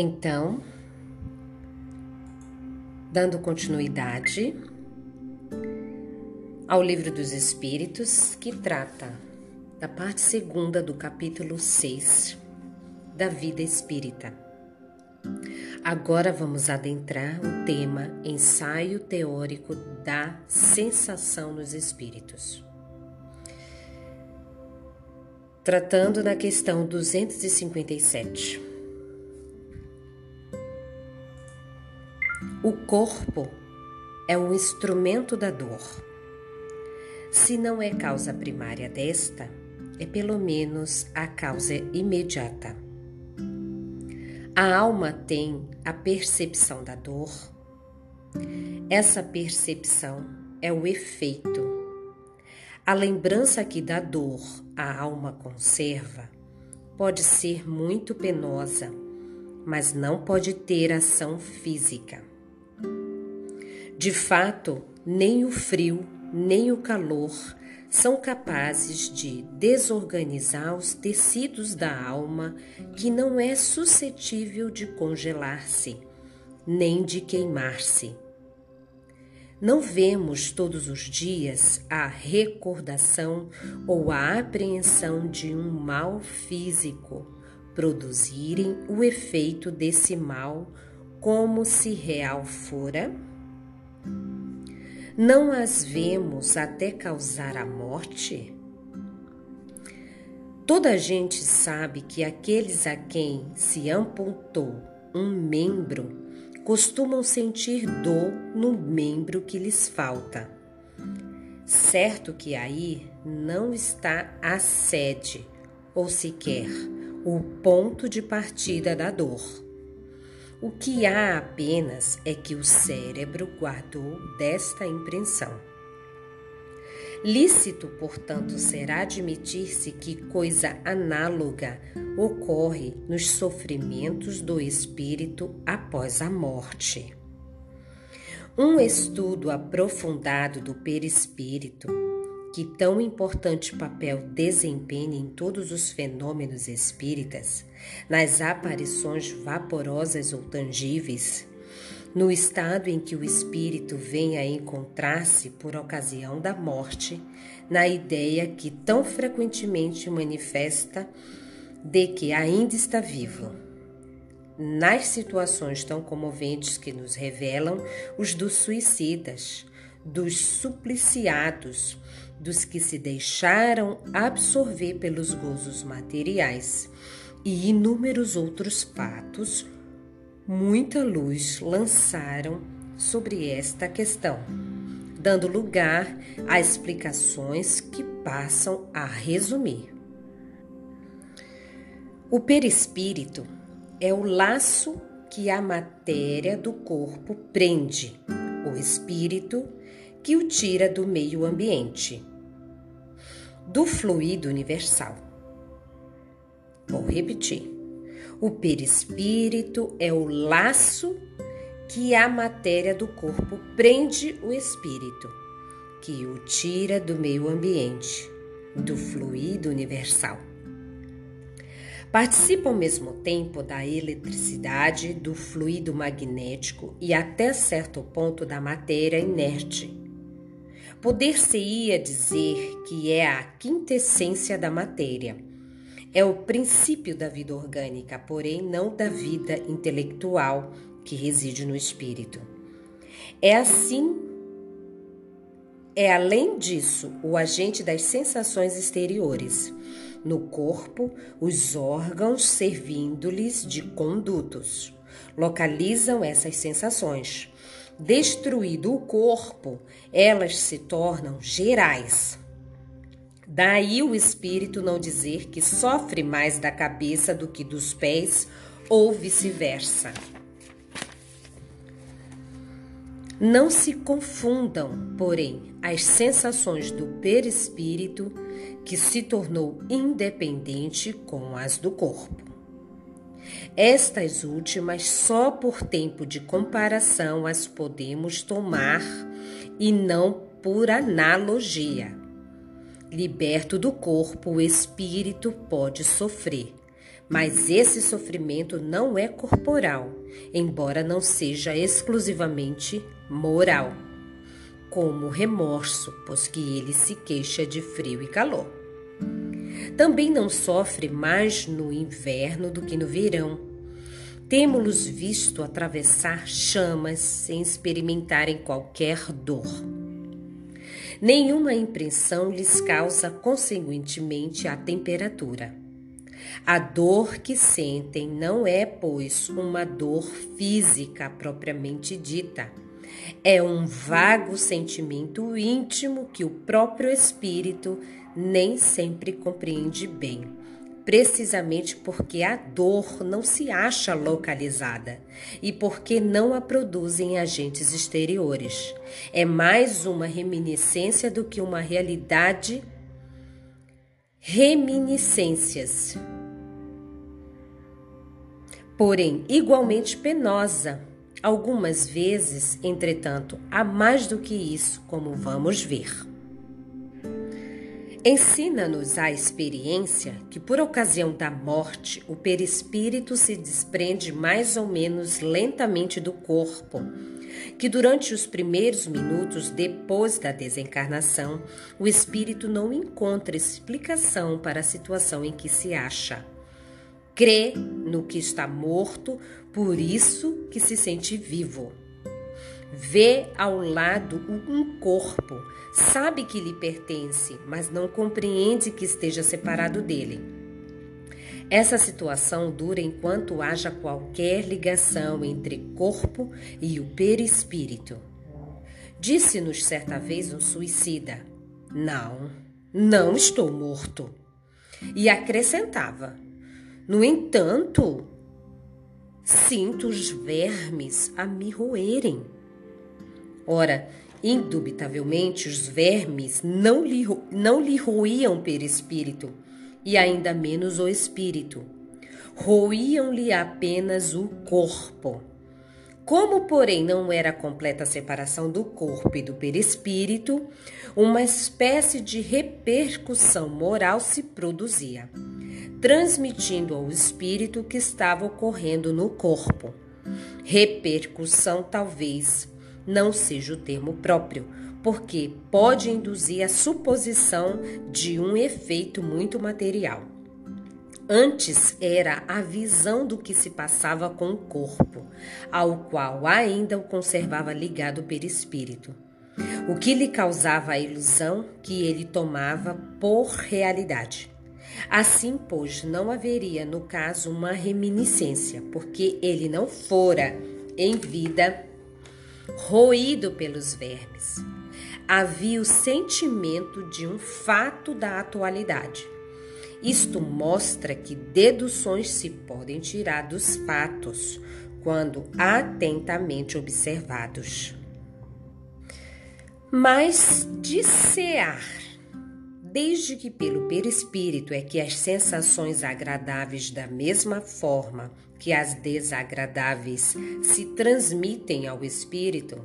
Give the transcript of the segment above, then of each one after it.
Então, dando continuidade ao Livro dos Espíritos, que trata da parte segunda do capítulo 6 da vida espírita. Agora vamos adentrar o tema ensaio teórico da sensação nos espíritos. Tratando da questão 257. O corpo é o instrumento da dor. Se não é causa primária desta, é pelo menos a causa imediata. A alma tem a percepção da dor. Essa percepção é o efeito. A lembrança que da dor a alma conserva pode ser muito penosa, mas não pode ter ação física. De fato, nem o frio, nem o calor são capazes de desorganizar os tecidos da alma que não é suscetível de congelar-se, nem de queimar-se. Não vemos todos os dias a recordação ou a apreensão de um mal físico produzirem o efeito desse mal como se real fora? Não as vemos até causar a morte? Toda a gente sabe que aqueles a quem se amputou um membro costumam sentir dor no membro que lhes falta. Certo que aí não está a sede, ou sequer o ponto de partida da dor. O que há apenas é que o cérebro guardou desta impressão. Lícito, portanto, será admitir-se que coisa análoga ocorre nos sofrimentos do espírito após a morte. Um estudo aprofundado do perispírito que tão importante papel desempenha em todos os fenômenos espíritas, nas aparições vaporosas ou tangíveis, no estado em que o espírito vem a encontrar-se por ocasião da morte, na ideia que tão frequentemente manifesta de que ainda está vivo. Nas situações tão comoventes que nos revelam os dos suicidas, dos supliciados, dos que se deixaram absorver pelos gozos materiais e inúmeros outros fatos, muita luz lançaram sobre esta questão, dando lugar a explicações que passam a resumir. O perispírito é o laço que a matéria do corpo prende o espírito que o tira do meio ambiente, do fluido universal. Vou repetir. O perispírito é o laço que a matéria do corpo prende o espírito, que o tira do meio ambiente, do fluido universal. Participa ao mesmo tempo da eletricidade, do fluido magnético e até certo ponto da matéria inerte. Poder-se-ia dizer que é a quintessência da matéria. É o princípio da vida orgânica, porém não da vida intelectual que reside no espírito. É assim é além disso o agente das sensações exteriores no corpo os órgãos servindo-lhes de condutos. Localizam essas sensações. Destruído o corpo, elas se tornam gerais. Daí o espírito não dizer que sofre mais da cabeça do que dos pés ou vice-versa. Não se confundam, porém, as sensações do perispírito que se tornou independente com as do corpo. Estas últimas, só por tempo de comparação, as podemos tomar e não por analogia. Liberto do corpo, o espírito pode sofrer, Mas esse sofrimento não é corporal, embora não seja exclusivamente moral, como remorso, pois que ele se queixa de frio e calor. Também não sofre mais no inverno do que no verão. Temos-los visto atravessar chamas sem experimentarem qualquer dor. Nenhuma impressão lhes causa, consequentemente, a temperatura. A dor que sentem não é, pois, uma dor física propriamente dita. É um vago sentimento íntimo que o próprio espírito nem sempre compreende bem, precisamente porque a dor não se acha localizada e porque não a produzem agentes exteriores. É mais uma reminiscência do que uma realidade. Reminiscências porém igualmente penosa. Algumas vezes, entretanto, há mais do que isso, como vamos ver. Ensina-nos a experiência que, por ocasião da morte, o perispírito se desprende mais ou menos lentamente do corpo, que durante os primeiros minutos depois da desencarnação, o espírito não encontra explicação para a situação em que se acha crê no que está morto, por isso que se sente vivo. Vê ao lado um corpo, sabe que lhe pertence, mas não compreende que esteja separado dele. Essa situação dura enquanto haja qualquer ligação entre corpo e o perispírito. Disse-nos certa vez um suicida: Não, não estou morto. E acrescentava: no entanto, sinto os vermes a me roerem. Ora, indubitavelmente os vermes não lhe, não lhe roíam perispírito, e ainda menos o espírito. Roíam-lhe apenas o corpo. Como, porém, não era completa a separação do corpo e do perispírito, uma espécie de repercussão moral se produzia transmitindo ao espírito o que estava ocorrendo no corpo. Repercussão talvez não seja o termo próprio, porque pode induzir a suposição de um efeito muito material. Antes era a visão do que se passava com o corpo, ao qual ainda o conservava ligado o perispírito, o que lhe causava a ilusão que ele tomava por realidade. Assim, pois, não haveria no caso uma reminiscência, porque ele não fora em vida roído pelos vermes. Havia o sentimento de um fato da atualidade. Isto mostra que deduções se podem tirar dos fatos quando atentamente observados. Mas dissear Desde que pelo perispírito é que as sensações agradáveis, da mesma forma que as desagradáveis, se transmitem ao espírito,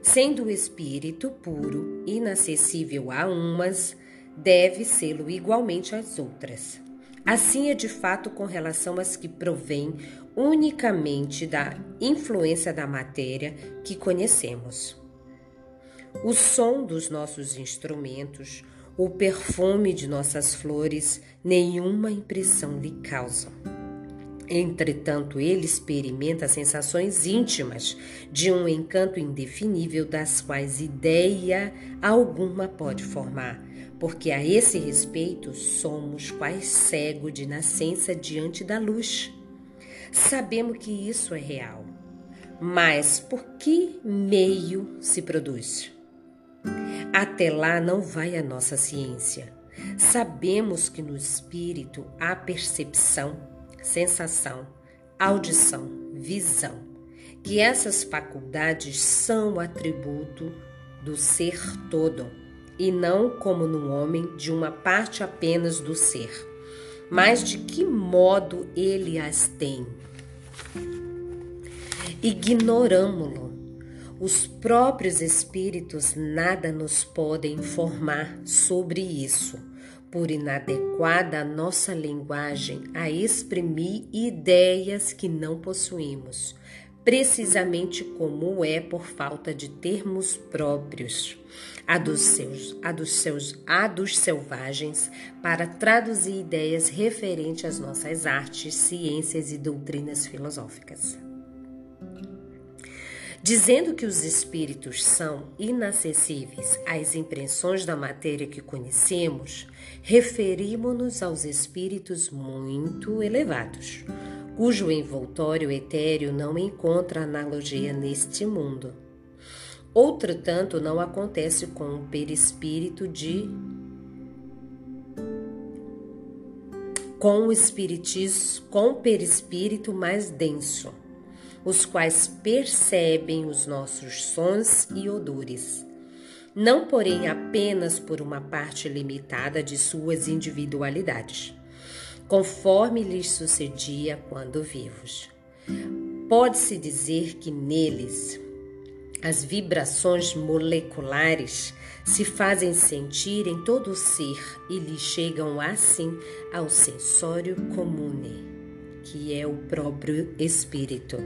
sendo o espírito puro, inacessível a umas, deve sê-lo igualmente às outras. Assim é de fato com relação às que provêm unicamente da influência da matéria que conhecemos. O som dos nossos instrumentos, o perfume de nossas flores nenhuma impressão lhe causam. Entretanto, ele experimenta sensações íntimas de um encanto indefinível das quais ideia alguma pode formar, porque a esse respeito somos quais cego de nascença diante da luz. Sabemos que isso é real, mas por que meio se produz? Até lá não vai a nossa ciência. Sabemos que no espírito há percepção, sensação, audição, visão, que essas faculdades são atributo do ser todo e não como no homem de uma parte apenas do ser. Mas de que modo ele as tem? Ignoramo-lo os próprios espíritos nada nos podem informar sobre isso, por inadequada a nossa linguagem a exprimir ideias que não possuímos, precisamente como é por falta de termos próprios, a dos seus, a dos seus, a dos selvagens, para traduzir ideias referentes às nossas artes, ciências e doutrinas filosóficas. Dizendo que os espíritos são inacessíveis às impressões da matéria que conhecemos, referimos-nos aos espíritos muito elevados, cujo envoltório etéreo não encontra analogia neste mundo. Outro tanto não acontece com o perispírito de com o espiritismo, com o perispírito mais denso os quais percebem os nossos sons e odores. Não, porém, apenas por uma parte limitada de suas individualidades, conforme lhes sucedia quando vivos. Pode-se dizer que neles as vibrações moleculares se fazem sentir em todo o ser e lhe chegam assim ao sensório comune que é o próprio espírito,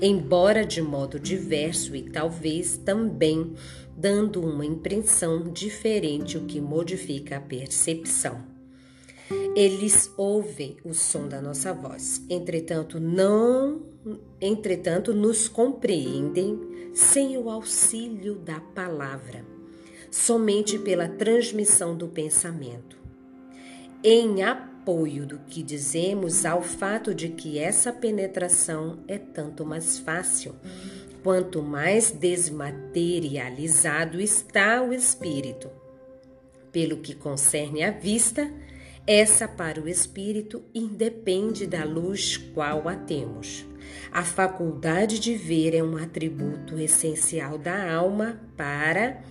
embora de modo diverso e talvez também dando uma impressão diferente, o que modifica a percepção. Eles ouvem o som da nossa voz, entretanto não, entretanto nos compreendem sem o auxílio da palavra, somente pela transmissão do pensamento. Em apoio do que dizemos ao fato de que essa penetração é tanto mais fácil quanto mais desmaterializado está o espírito. Pelo que concerne à vista, essa para o espírito independe da luz qual a temos. A faculdade de ver é um atributo essencial da alma para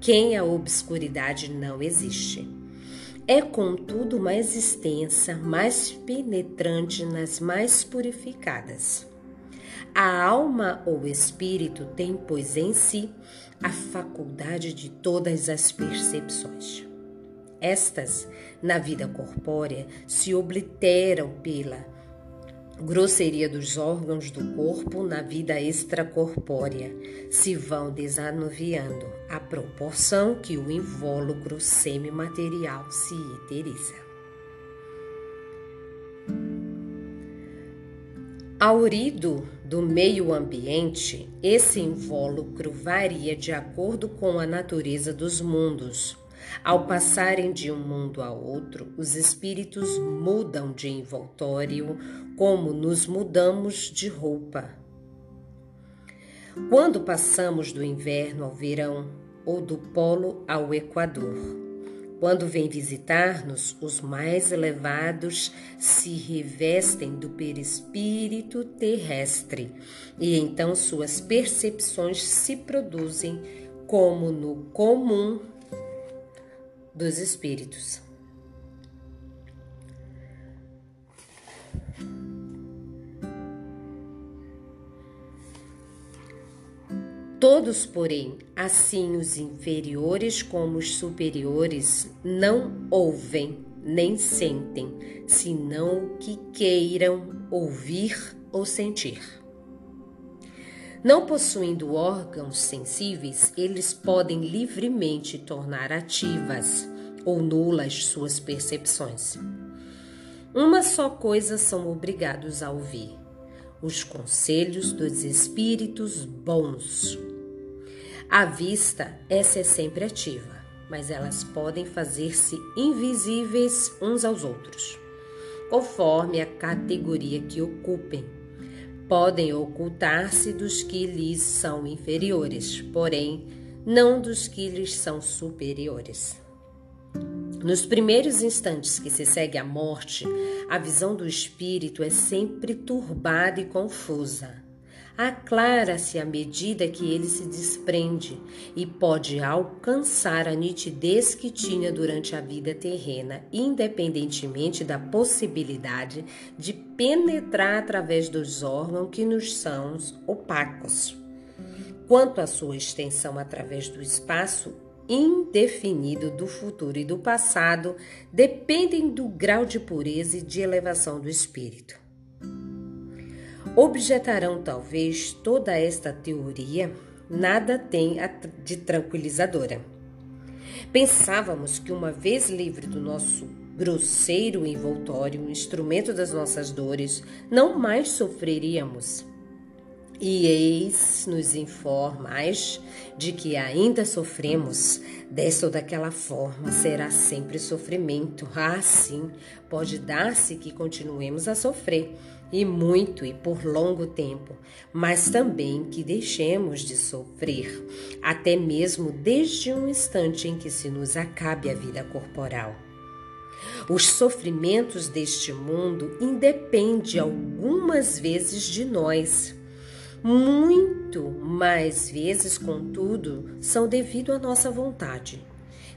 quem a obscuridade não existe. É, contudo, mais extensa, mais penetrante nas mais purificadas. A alma ou espírito tem, pois, em si a faculdade de todas as percepções. Estas, na vida corpórea, se obliteram pela grosseria dos órgãos do corpo na vida extracorpórea se vão desanuviando à proporção que o invólucro semimaterial se eteriza. Aurido do meio ambiente, esse invólucro varia de acordo com a natureza dos mundos, ao passarem de um mundo a outro, os espíritos mudam de envoltório como nos mudamos de roupa. Quando passamos do inverno ao verão ou do polo ao equador, quando vêm visitar-nos, os mais elevados se revestem do perispírito terrestre e então suas percepções se produzem como no comum dos espíritos. Todos, porém, assim os inferiores como os superiores, não ouvem nem sentem, senão o que queiram ouvir ou sentir. Não possuindo órgãos sensíveis, eles podem livremente tornar ativas ou nulas suas percepções. Uma só coisa são obrigados a ouvir: os conselhos dos espíritos bons. A vista, essa é sempre ativa, mas elas podem fazer-se invisíveis uns aos outros, conforme a categoria que ocupem podem ocultar-se dos que lhes são inferiores, porém, não dos que lhes são superiores. Nos primeiros instantes que se segue à morte, a visão do espírito é sempre turbada e confusa aclara-se à medida que ele se desprende e pode alcançar a nitidez que tinha durante a vida terrena, independentemente da possibilidade de penetrar através dos órgãos que nos são opacos. Quanto à sua extensão através do espaço, indefinido do futuro e do passado dependem do grau de pureza e de elevação do espírito. Objetarão talvez toda esta teoria nada tem de tranquilizadora. Pensávamos que uma vez livre do nosso grosseiro envoltório, instrumento das nossas dores, não mais sofreríamos. E eis nos informais de que ainda sofremos, desta ou daquela forma será sempre sofrimento. Ah, sim, pode dar-se que continuemos a sofrer, e muito e por longo tempo, mas também que deixemos de sofrer, até mesmo desde um instante em que se nos acabe a vida corporal. Os sofrimentos deste mundo independem algumas vezes de nós muito mais vezes, contudo, são devido à nossa vontade.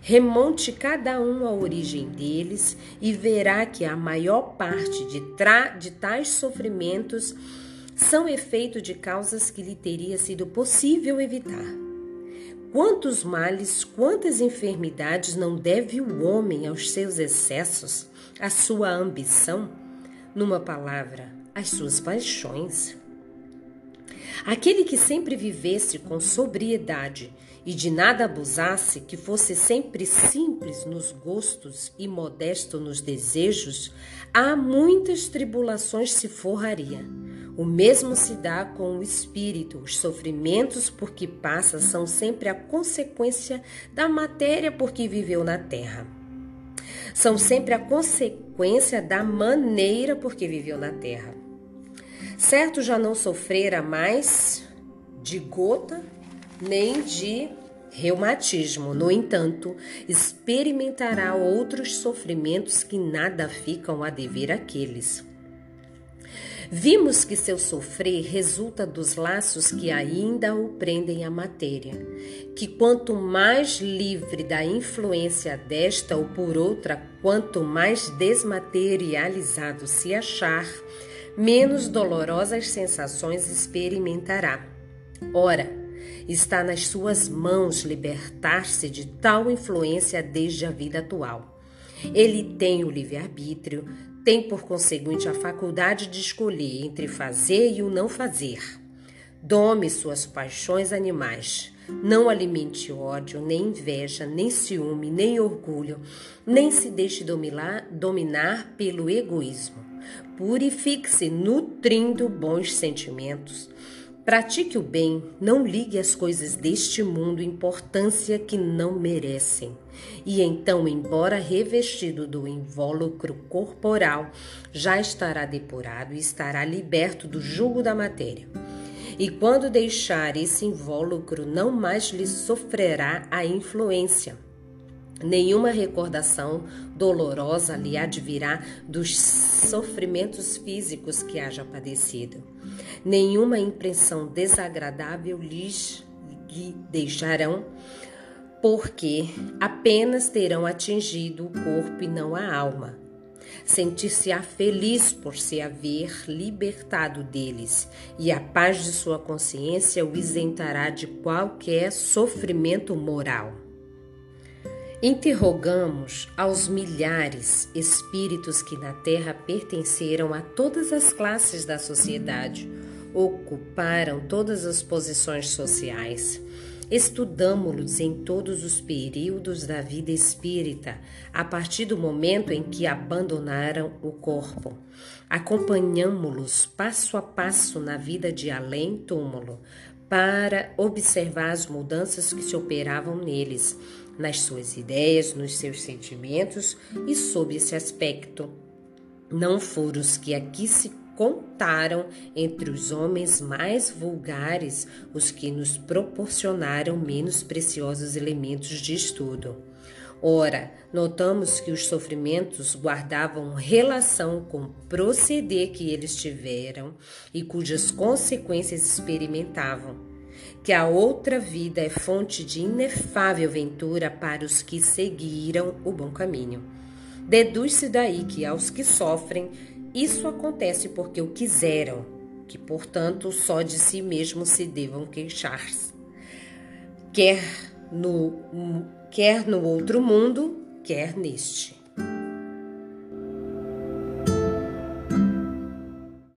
Remonte cada um à origem deles e verá que a maior parte de, de tais sofrimentos são efeito de causas que lhe teria sido possível evitar. Quantos males, quantas enfermidades não deve o homem aos seus excessos, à sua ambição, numa palavra, às suas paixões? Aquele que sempre vivesse com sobriedade e de nada abusasse, que fosse sempre simples nos gostos e modesto nos desejos, a muitas tribulações se forraria. O mesmo se dá com o espírito. Os sofrimentos por que passa são sempre a consequência da matéria por que viveu na terra. São sempre a consequência da maneira por que viveu na terra. Certo já não sofrera mais de gota nem de reumatismo. No entanto, experimentará outros sofrimentos que nada ficam a dever àqueles. Vimos que seu sofrer resulta dos laços que ainda o prendem à matéria, que quanto mais livre da influência desta ou por outra, quanto mais desmaterializado se achar, menos dolorosas sensações experimentará. Ora, está nas suas mãos libertar-se de tal influência desde a vida atual. Ele tem o livre-arbítrio, tem por conseguinte a faculdade de escolher entre fazer e o não fazer. Dome suas paixões animais. Não alimente ódio, nem inveja, nem ciúme, nem orgulho, nem se deixe dominar, dominar pelo egoísmo. Purifique-se nutrindo bons sentimentos. Pratique o bem, não ligue as coisas deste mundo importância que não merecem. E então, embora revestido do invólucro corporal, já estará depurado e estará liberto do jugo da matéria. E quando deixar esse invólucro, não mais lhe sofrerá a influência Nenhuma recordação dolorosa lhe advirá dos sofrimentos físicos que haja padecido. Nenhuma impressão desagradável lhes deixarão, porque apenas terão atingido o corpo e não a alma. Sentir-se-á feliz por se haver libertado deles, e a paz de sua consciência o isentará de qualquer sofrimento moral. Interrogamos aos milhares espíritos que na Terra pertenceram a todas as classes da sociedade, ocuparam todas as posições sociais. Estudamos-los em todos os períodos da vida espírita, a partir do momento em que abandonaram o corpo. Acompanhamos-los passo a passo na vida de além-túmulo, para observar as mudanças que se operavam neles nas suas ideias, nos seus sentimentos e sob esse aspecto. Não foram os que aqui se contaram entre os homens mais vulgares os que nos proporcionaram menos preciosos elementos de estudo. Ora, notamos que os sofrimentos guardavam relação com o proceder que eles tiveram e cujas consequências experimentavam que a outra vida é fonte de inefável ventura para os que seguiram o bom caminho. Deduz-se daí que aos que sofrem, isso acontece porque o quiseram, que portanto só de si mesmo se devam queixar-se. Quer no quer no outro mundo, quer neste.